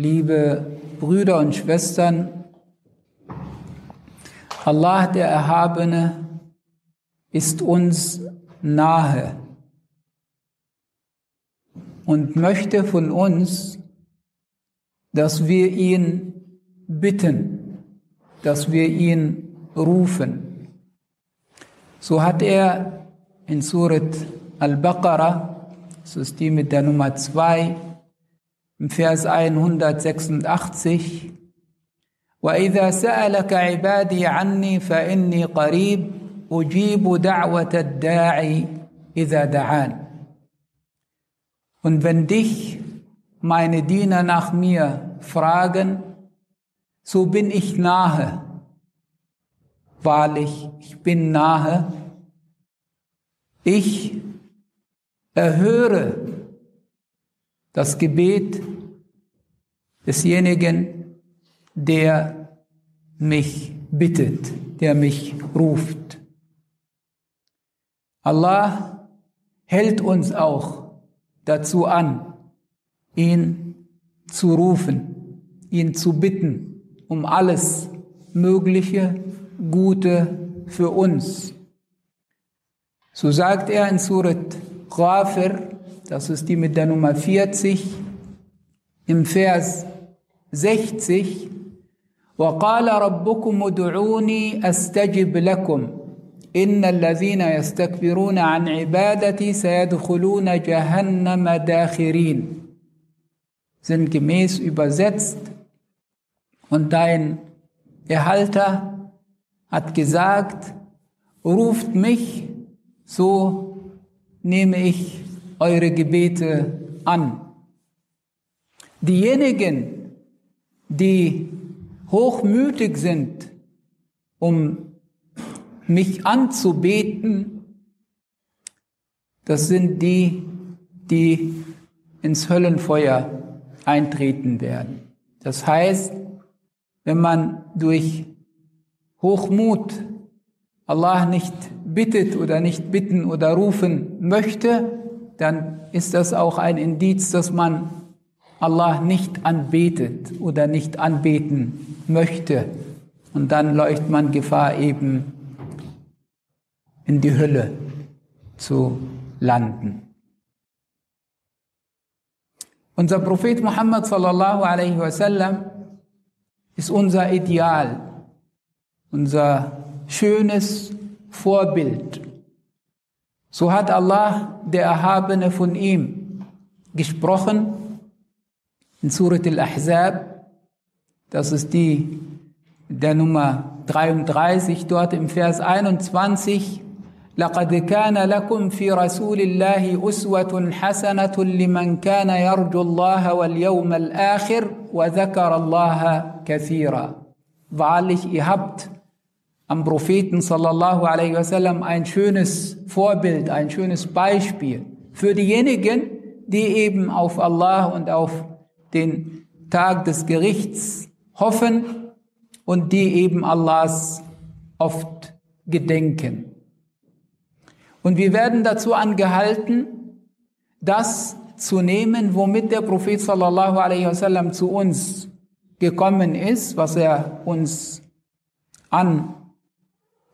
liebe Brüder und Schwestern, Allah der Erhabene ist uns nahe und möchte von uns, dass wir ihn bitten, dass wir ihn rufen. So hat er in Surat Al-Baqarah, das ist die mit der Nummer 2, im Vers 186, وإذا سألك عبادي عني فإني قريب أجيب دعوة الداعي إذا دعان Und wenn dich meine Diener nach mir fragen, so bin ich nahe. Wahrlich, ich bin nahe. Ich erhöre das Gebet desjenigen, der mich bittet, der mich ruft. Allah hält uns auch dazu an, ihn zu rufen, ihn zu bitten um alles Mögliche, Gute für uns. So sagt er in Surat Ghafir, das ist die mit der Nummer 40, im Vers 60, وقال ربكم ادعوني استجب لكم ان الذين يستكبرون عن عبادتي سيدخلون جهنم داخرين sind gemäß übersetzt und dein Erhalter hat gesagt ruft mich so nehme ich eure Gebete an diejenigen die hochmütig sind, um mich anzubeten, das sind die, die ins Höllenfeuer eintreten werden. Das heißt, wenn man durch Hochmut Allah nicht bittet oder nicht bitten oder rufen möchte, dann ist das auch ein Indiz, dass man Allah nicht anbetet oder nicht anbeten möchte. Und dann läuft man Gefahr eben in die Hölle zu landen. Unser Prophet Muhammad sallallahu alaihi wasallam ist unser Ideal, unser schönes Vorbild. So hat Allah, der Erhabene von ihm, gesprochen in Surat al-Ahzab, das ist die der Nummer 33, dort im Vers 21, لقد كان لكم في رسول الله أسوة حسنة لمن كان يرجو الله واليوم الآخر وذكر الله كثيرا. Wahrlich, ihr habt am Propheten sallallahu alaihi wasallam ein schönes Vorbild, ein schönes Beispiel für diejenigen, die eben auf Allah und auf den Tag des Gerichts hoffen und die eben Allahs oft gedenken. Und wir werden dazu angehalten, das zu nehmen, womit der Prophet sallallahu alaihi wasallam zu uns gekommen ist, was er uns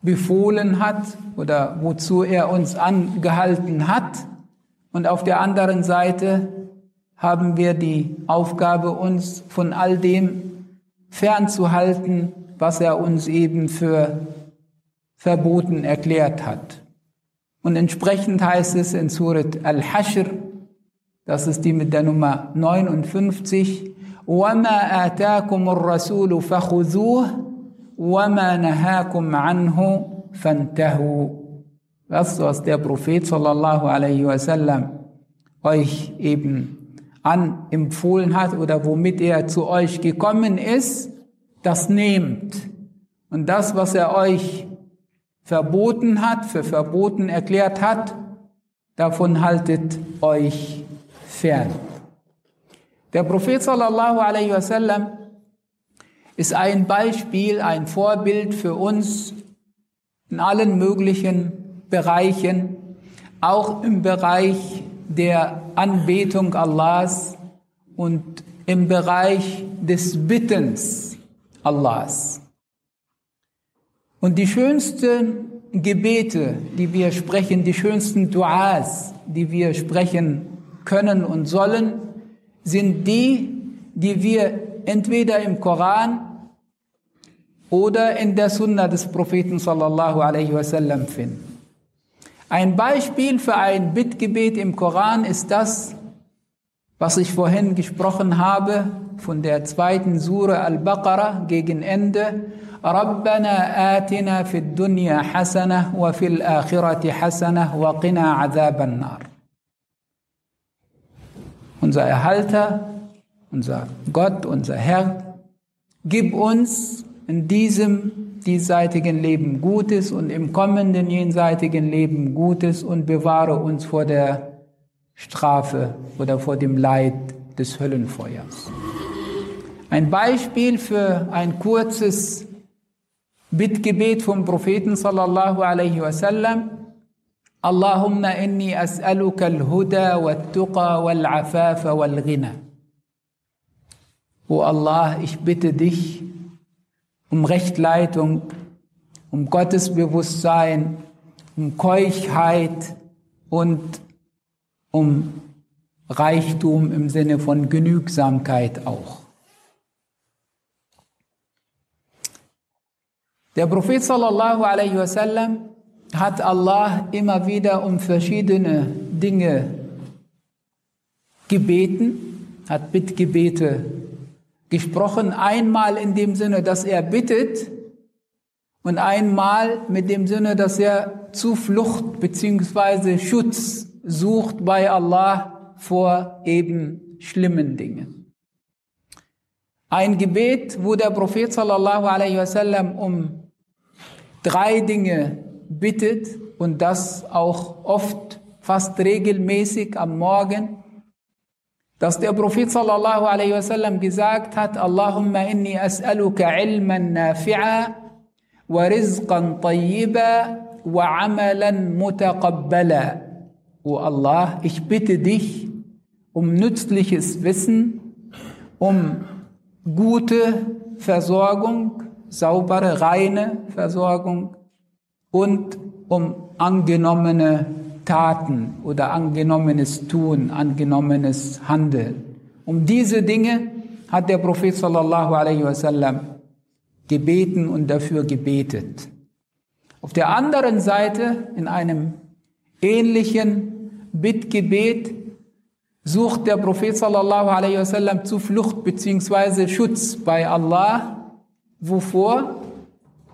anbefohlen hat oder wozu er uns angehalten hat. Und auf der anderen Seite haben wir die Aufgabe, uns von all dem fernzuhalten, was er uns eben für verboten erklärt hat. Und entsprechend heißt es in Surat Al-Hashr, das ist die mit der Nummer 59, وَمَا آتَاكُمُ الرَّسُولُ فَخُذُوهُ وَمَا نَهَاكُمْ عَنْهُ فَانْتَهُوا Das, was der Prophet sallallahu alaihi wasallam euch eben anempfohlen hat oder womit er zu euch gekommen ist, das nehmt. Und das, was er euch verboten hat, für verboten erklärt hat, davon haltet euch fern. Der Prophet sallallahu alaihi wasallam ist ein Beispiel, ein Vorbild für uns in allen möglichen Bereichen, auch im Bereich der Anbetung Allahs und im Bereich des Bittens Allahs. Und die schönsten Gebete, die wir sprechen, die schönsten Duas, die wir sprechen können und sollen, sind die, die wir entweder im Koran oder in der Sunna des Propheten sallallahu alaihi wasallam finden. Ein Beispiel für ein Bittgebet im Koran ist das, was ich vorhin gesprochen habe von der zweiten Sure Al-Baqarah gegen Ende. ربنا آتنا في الدنيا حسنة وفي الآخرة حسنة وقنا عذاب النار. Unser Erhalter, unser Gott, unser Herr, gib uns in diesem diesseitigen Leben Gutes und im kommenden jenseitigen Leben Gutes und bewahre uns vor der Strafe oder vor dem Leid des Höllenfeuers. Ein Beispiel für ein kurzes Bittgebet vom Propheten sallallahu alaihi wasallam. Allahumma inni as'aluka al-huda wal-tuqa wal-afafa wal-ghina. O Allah, ich bitte dich um Rechtleitung, um Gottesbewusstsein, um Keuchheit und um Reichtum im Sinne von Genügsamkeit auch. Der Prophet sallallahu alaihi wasallam hat Allah immer wieder um verschiedene Dinge gebeten, hat Bittgebete gesprochen, einmal in dem Sinne, dass er bittet und einmal mit dem Sinne, dass er Zuflucht bzw. Schutz sucht bei Allah vor eben schlimmen Dingen. Ein Gebet, wo der Prophet sallallahu alaihi wasallam um drei Dinge bittet und das auch oft, fast regelmäßig am Morgen, dass der Prophet sallallahu alaihi wasallam gesagt hat, Allahumma inni as'aluka ilman nafi'a wa rizqan tayyiba wa amalan mutaqabbala. O Allah, ich bitte dich um nützliches Wissen, um gute Versorgung, saubere, reine Versorgung und um angenommene Taten oder angenommenes Tun, angenommenes Handeln. Um diese Dinge hat der Prophet sallallahu alaihi wasallam gebeten und dafür gebetet. Auf der anderen Seite, in einem ähnlichen Bittgebet, sucht der Prophet sallallahu alaihi wasallam Zuflucht beziehungsweise Schutz bei Allah. Wovor?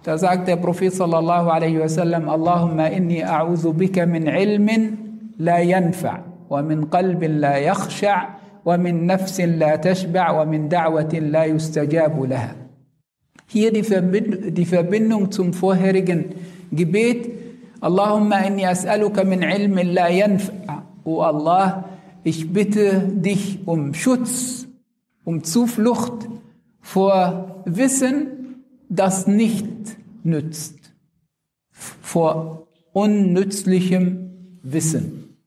Da sagt der Prophet sallallahu alaihi wasallam, Allahumma inni a'udhu bika min ilmin la yanfa' wa min qalbin la yakhsha' wa min nafsin la tashba' wa min da'watin la yustajabu laha. Hier die, Verbind die Verbindung zum vorherigen Gebet. Allahumma inni as'aluka min ilmin la yanfa'. O Allah, ich bitte dich um Schutz, um Zuflucht vor Wissen, das nicht nützt, vor unnützlichem Wissen.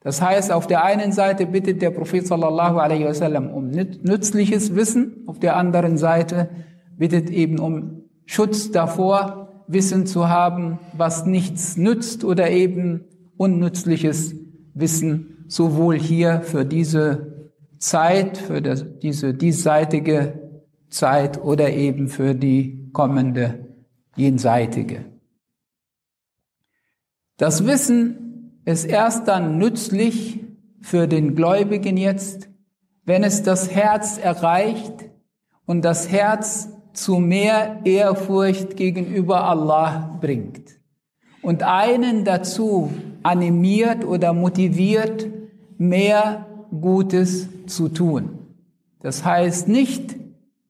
Das heißt, auf der einen Seite bittet der Prophet sallallahu alaihi wasallam um nützliches Wissen, auf der anderen Seite bittet eben um Schutz davor, Wissen zu haben, was nichts nützt oder eben unnützliches Wissen, sowohl hier für diese Zeit, für diese diesseitige Zeit oder eben für die kommende jenseitige. Das Wissen ist erst dann nützlich für den Gläubigen jetzt, wenn es das Herz erreicht und das Herz zu mehr Ehrfurcht gegenüber Allah bringt und einen dazu animiert oder motiviert, mehr Gutes zu tun. Das heißt nicht,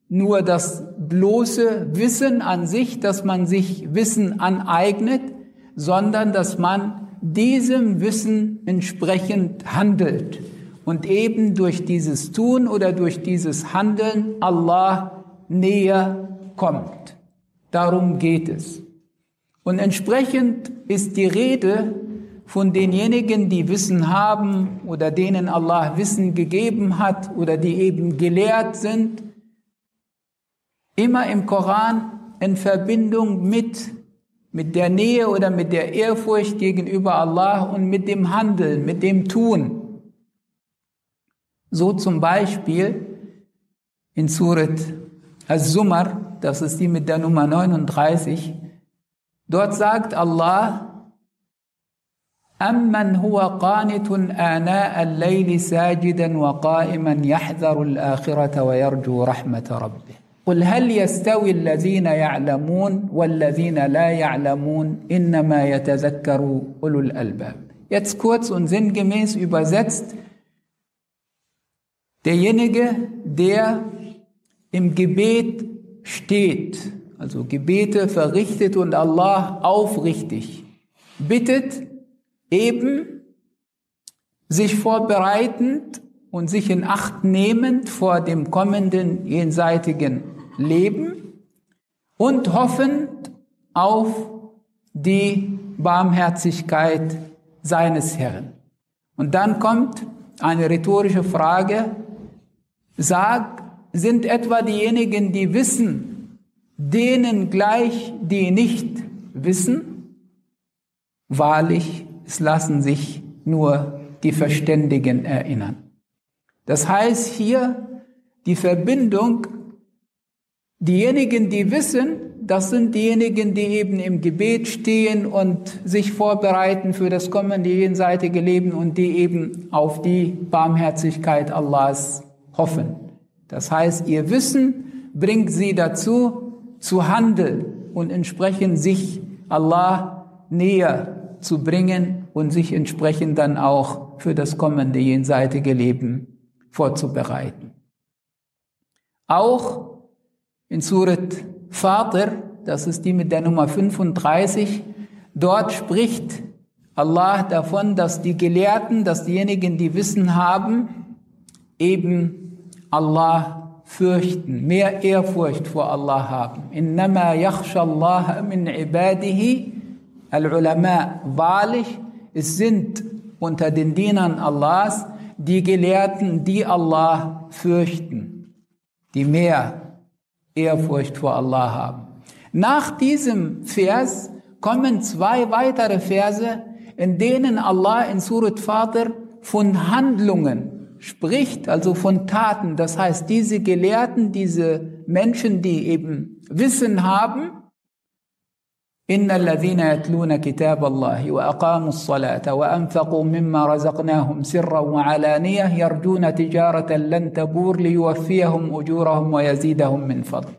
nur das bloße Wissen an sich, dass man sich Wissen aneignet, sondern dass man diesem Wissen entsprechend handelt und eben durch dieses Tun oder durch dieses Handeln Allah näher kommt. Darum geht es. Und entsprechend ist die Rede von denjenigen, die Wissen haben oder denen Allah Wissen gegeben hat oder die eben gelehrt sind, immer im Koran in Verbindung mit, mit der Nähe oder mit der Ehrfurcht gegenüber Allah und mit dem Handeln, mit dem Tun. So zum Beispiel in Surat Az-Zumar, das ist die mit der Nummer 39, dort sagt Allah, أمن هو قانت آناء الليل ساجدا وقائما يحذر الآخرة ويرجو رحمة ربه قل هل يستوي الذين يعلمون والذين لا يعلمون إنما يتذكر أولو الألباب Jetzt kurz und sinngemäß übersetzt, derjenige, der im Gebet steht, also Gebete verrichtet und Allah aufrichtig bittet, eben sich vorbereitend und sich in Acht nehmend vor dem kommenden jenseitigen Leben und hoffend auf die Barmherzigkeit seines Herrn. Und dann kommt eine rhetorische Frage, sag, sind etwa diejenigen, die wissen, denen gleich, die nicht wissen? Wahrlich, es lassen sich nur die Verständigen erinnern. Das heißt hier die Verbindung, diejenigen, die wissen, das sind diejenigen, die eben im Gebet stehen und sich vorbereiten für das kommende jenseitige Leben und die eben auf die Barmherzigkeit Allahs hoffen. Das heißt, ihr Wissen bringt sie dazu, zu handeln und entsprechend sich Allah näher zu bringen und sich entsprechend dann auch für das kommende jenseitige Leben vorzubereiten. Auch in Surat Fatir, das ist die mit der Nummer 35, dort spricht Allah davon, dass die Gelehrten, dass diejenigen, die Wissen haben, eben Allah fürchten, mehr Ehrfurcht vor Allah haben. Innama yakhsha Allah min ibadihi Al-Ulama, wahrlich, es sind unter den Dienern Allahs die Gelehrten, die Allah fürchten, die mehr Ehrfurcht vor Allah haben. Nach diesem Vers kommen zwei weitere Verse, in denen Allah in Surat Fatir von Handlungen spricht, also von Taten. Das heißt, diese Gelehrten, diese Menschen, die eben Wissen haben, إن الذين يتلون كتاب الله وأقاموا الصلاة وأنفقوا مما رزقناهم سرا وعلانية يرجون تجارة لن تبور ليوفيهم أجورهم ويزيدهم من فضل.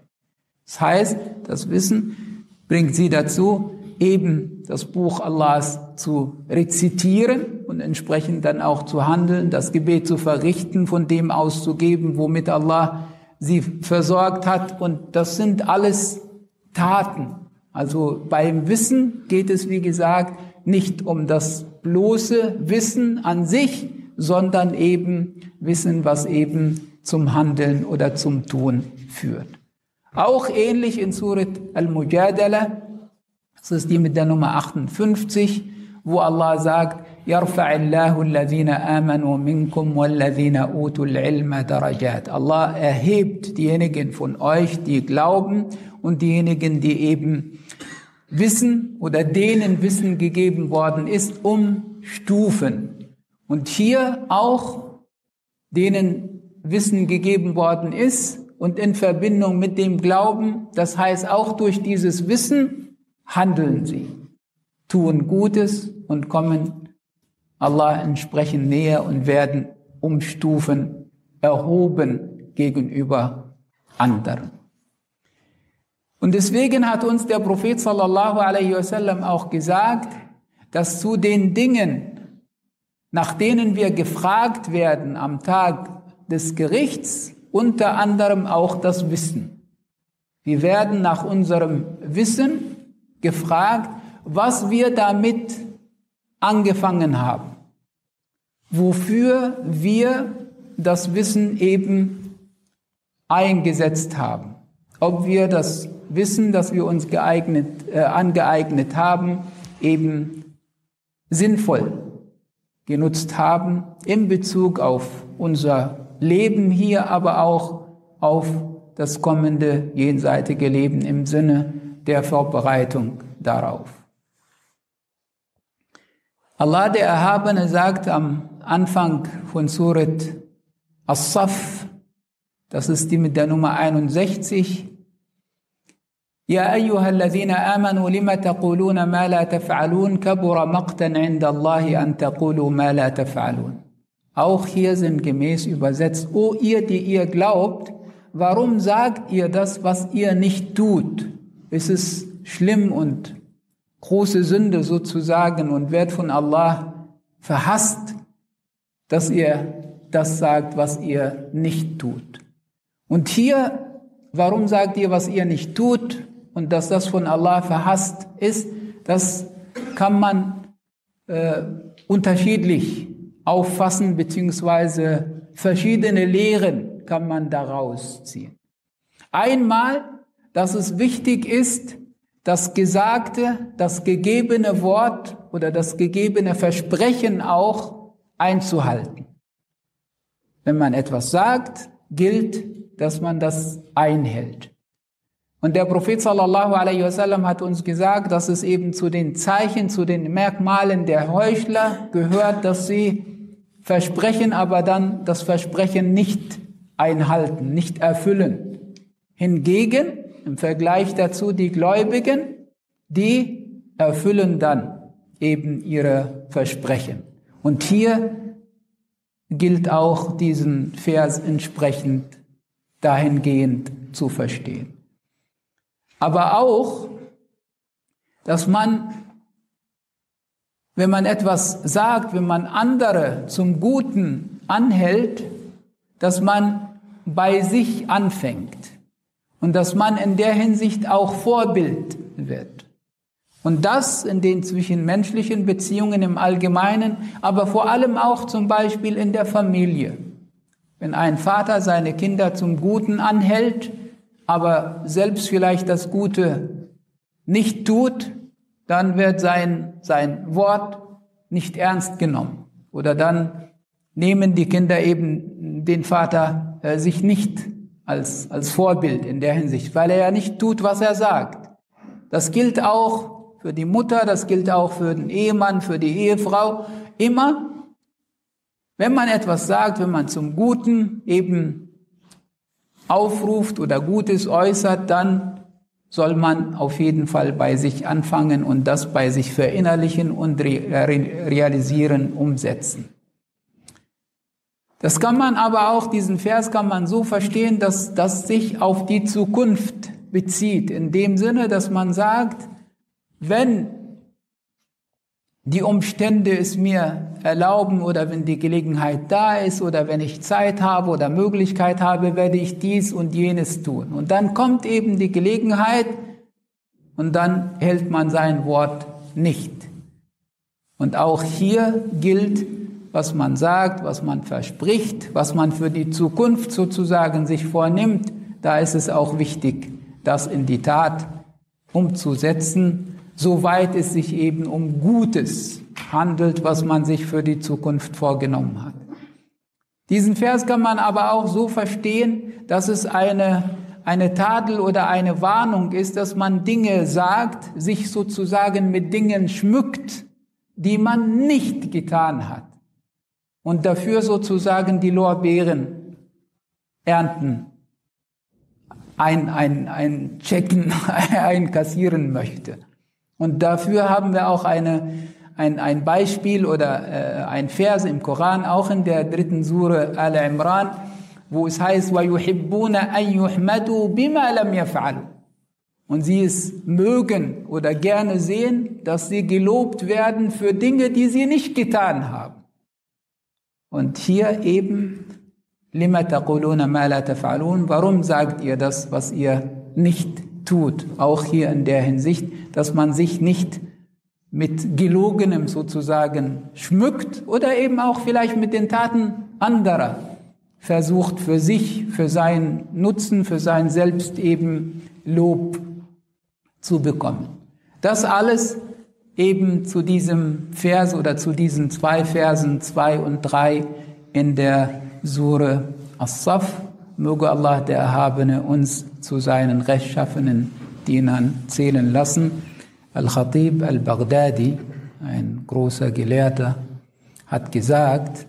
Das heißt, das Wissen bringt sie dazu, eben das Buch Allahs zu rezitieren und entsprechend dann auch zu handeln, das Gebet zu verrichten, von dem auszugeben, womit Allah sie versorgt hat. Und das sind alles Taten, also beim Wissen geht es, wie gesagt, nicht um das bloße Wissen an sich, sondern eben Wissen, was eben zum Handeln oder zum Tun führt. Auch ähnlich in Surat Al-Mujadala, das ist die mit der Nummer 58, wo Allah sagt, يرفع الله الذين آمنوا منكم والذين أوتوا العلم درجات. Allah erhebt diejenigen von euch, die glauben und diejenigen, die eben Wissen oder denen Wissen gegeben worden ist, um Stufen. Und hier auch denen Wissen gegeben worden ist und in Verbindung mit dem Glauben, das heißt auch durch dieses Wissen handeln sie, tun Gutes und kommen Allah entsprechend näher und werden um Stufen erhoben gegenüber anderen. Und deswegen hat uns der Prophet sallallahu alaihi wasallam auch gesagt, dass zu den Dingen, nach denen wir gefragt werden am Tag des Gerichts, unter anderem auch das Wissen. Wir werden nach unserem Wissen gefragt, was wir damit angefangen haben, wofür wir das Wissen eben eingesetzt haben, ob wir das Wissen, das wir uns geeignet, äh, angeeignet haben, eben sinnvoll genutzt haben in Bezug auf unser Leben hier, aber auch auf das kommende jenseitige Leben im Sinne der Vorbereitung darauf. Allah der Erhabene sagt am Anfang von Surat As-Saf, das ist die mit der Nummer 61, يا أيها الذين آمنوا لم تقولون ما لا تفعلون كبر مقتا عند الله أن تقولوا ما لا تفعلون Auch hier sind gemäß übersetzt, O ihr, die ihr glaubt, warum sagt ihr das, was ihr nicht tut? Es ist schlimm und große Sünde sozusagen und wird von Allah verhasst, dass ihr das sagt, was ihr nicht tut. Und hier, warum sagt ihr, was ihr nicht tut? Und dass das von Allah verhasst ist, das kann man äh, unterschiedlich auffassen, beziehungsweise verschiedene Lehren kann man daraus ziehen. Einmal, dass es wichtig ist, das gesagte, das gegebene Wort oder das gegebene Versprechen auch einzuhalten. Wenn man etwas sagt, gilt, dass man das einhält. Und der Prophet sallallahu alaihi wasallam hat uns gesagt, dass es eben zu den Zeichen, zu den Merkmalen der Heuchler gehört, dass sie versprechen, aber dann das Versprechen nicht einhalten, nicht erfüllen. Hingegen, im Vergleich dazu, die Gläubigen, die erfüllen dann eben ihre Versprechen. Und hier gilt auch diesen Vers entsprechend dahingehend zu verstehen. Aber auch, dass man wenn man etwas sagt, wenn man andere zum Guten anhält, dass man bei sich anfängt und dass man in der Hinsicht auch Vorbild wird. Und das in den zwischenmenschlichen Beziehungen im Allgemeinen, aber vor allem auch zum Beispiel in der Familie. Wenn ein Vater seine Kinder zum Guten anhält, aber selbst vielleicht das Gute nicht tut, dann wird sein, sein Wort nicht ernst genommen. Oder dann nehmen die Kinder eben den Vater äh, sich nicht als, als Vorbild in der Hinsicht, weil er ja nicht tut, was er sagt. Das gilt auch für die Mutter, das gilt auch für den Ehemann, für die Ehefrau. Immer, wenn man etwas sagt, wenn man zum Guten eben aufruft oder Gutes äußert, dann soll man auf jeden Fall bei sich anfangen und das bei sich verinnerlichen und realisieren, umsetzen. Das kann man aber auch, diesen Vers kann man so verstehen, dass das sich auf die Zukunft bezieht. In dem Sinne, dass man sagt, wenn die Umstände es mir erlauben oder wenn die Gelegenheit da ist oder wenn ich Zeit habe oder Möglichkeit habe, werde ich dies und jenes tun. Und dann kommt eben die Gelegenheit und dann hält man sein Wort nicht. Und auch hier gilt, was man sagt, was man verspricht, was man für die Zukunft sozusagen sich vornimmt, da ist es auch wichtig, das in die Tat umzusetzen soweit es sich eben um Gutes handelt, was man sich für die Zukunft vorgenommen hat. Diesen Vers kann man aber auch so verstehen, dass es eine, eine Tadel oder eine Warnung ist, dass man Dinge sagt, sich sozusagen mit Dingen schmückt, die man nicht getan hat und dafür sozusagen die Lorbeeren ernten, ein, ein, ein Checken einkassieren möchte. Und dafür haben wir auch eine, ein, ein Beispiel oder äh, ein Vers im Koran, auch in der dritten Sure Al-Imran, wo es heißt, وَيُحِبُّونَ أَن يُحْمَدُوا بِمَا لَمْ يَفْعَلُوا und sie es mögen oder gerne sehen, dass sie gelobt werden für Dinge, die sie nicht getan haben. Und hier eben, لِمَ تَقُولُونَ مَا لَا تَفْعَلُونَ Warum sagt ihr das, was ihr nicht tut, auch hier in der Hinsicht, dass man sich nicht mit Gelogenem sozusagen schmückt oder eben auch vielleicht mit den Taten anderer versucht für sich, für seinen Nutzen, für sein Selbst eben Lob zu bekommen. Das alles eben zu diesem Vers oder zu diesen zwei Versen zwei und drei in der Sure As-Saf. Möge Allah der Erhabene uns zu seinen rechtschaffenen Dienern zählen lassen. Al-Khatib al-Baghdadi, ein großer Gelehrter, hat gesagt,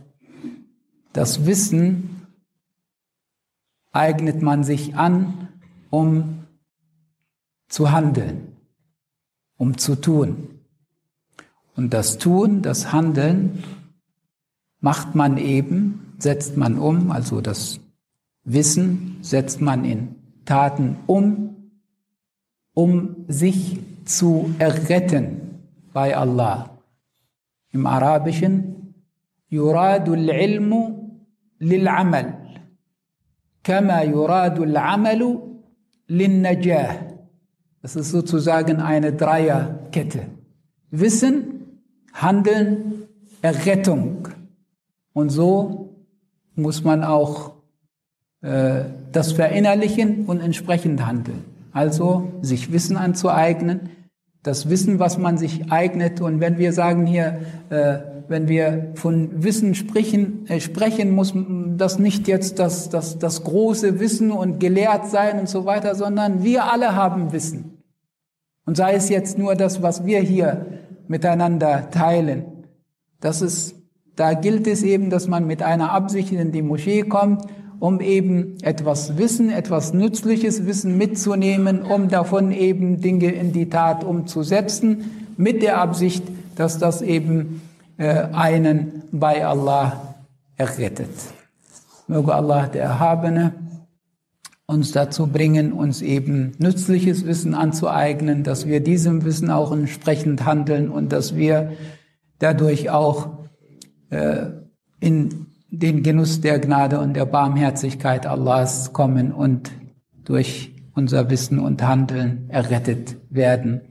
das Wissen eignet man sich an, um zu handeln, um zu tun. Und das Tun, das Handeln macht man eben, setzt man um, also das Wissen setzt man in Taten um, um sich zu erretten bei Allah. Im Arabischen يراد العلم للعمل كما يراد العمل للنجاه Das ist sozusagen eine Dreierkette. Wissen, Handeln, Errettung. Und so muss man auch äh, das verinnerlichen und entsprechend handeln. Also sich Wissen anzueignen, das Wissen, was man sich eignet. Und wenn wir sagen hier, äh, wenn wir von Wissen sprechen, äh, sprechen, muss das nicht jetzt das, das, das große Wissen und gelehrt sein und so weiter, sondern wir alle haben Wissen. Und sei es jetzt nur das, was wir hier miteinander teilen. Das ist, da gilt es eben, dass man mit einer Absicht in die Moschee kommt, um eben etwas Wissen, etwas nützliches Wissen mitzunehmen, um davon eben Dinge in die Tat umzusetzen, mit der Absicht, dass das eben äh, einen bei Allah errettet. Möge Allah, der Erhabene, uns dazu bringen, uns eben nützliches Wissen anzueignen, dass wir diesem Wissen auch entsprechend handeln und dass wir dadurch auch äh, in den Genuss der Gnade und der Barmherzigkeit Allahs kommen und durch unser Wissen und Handeln errettet werden.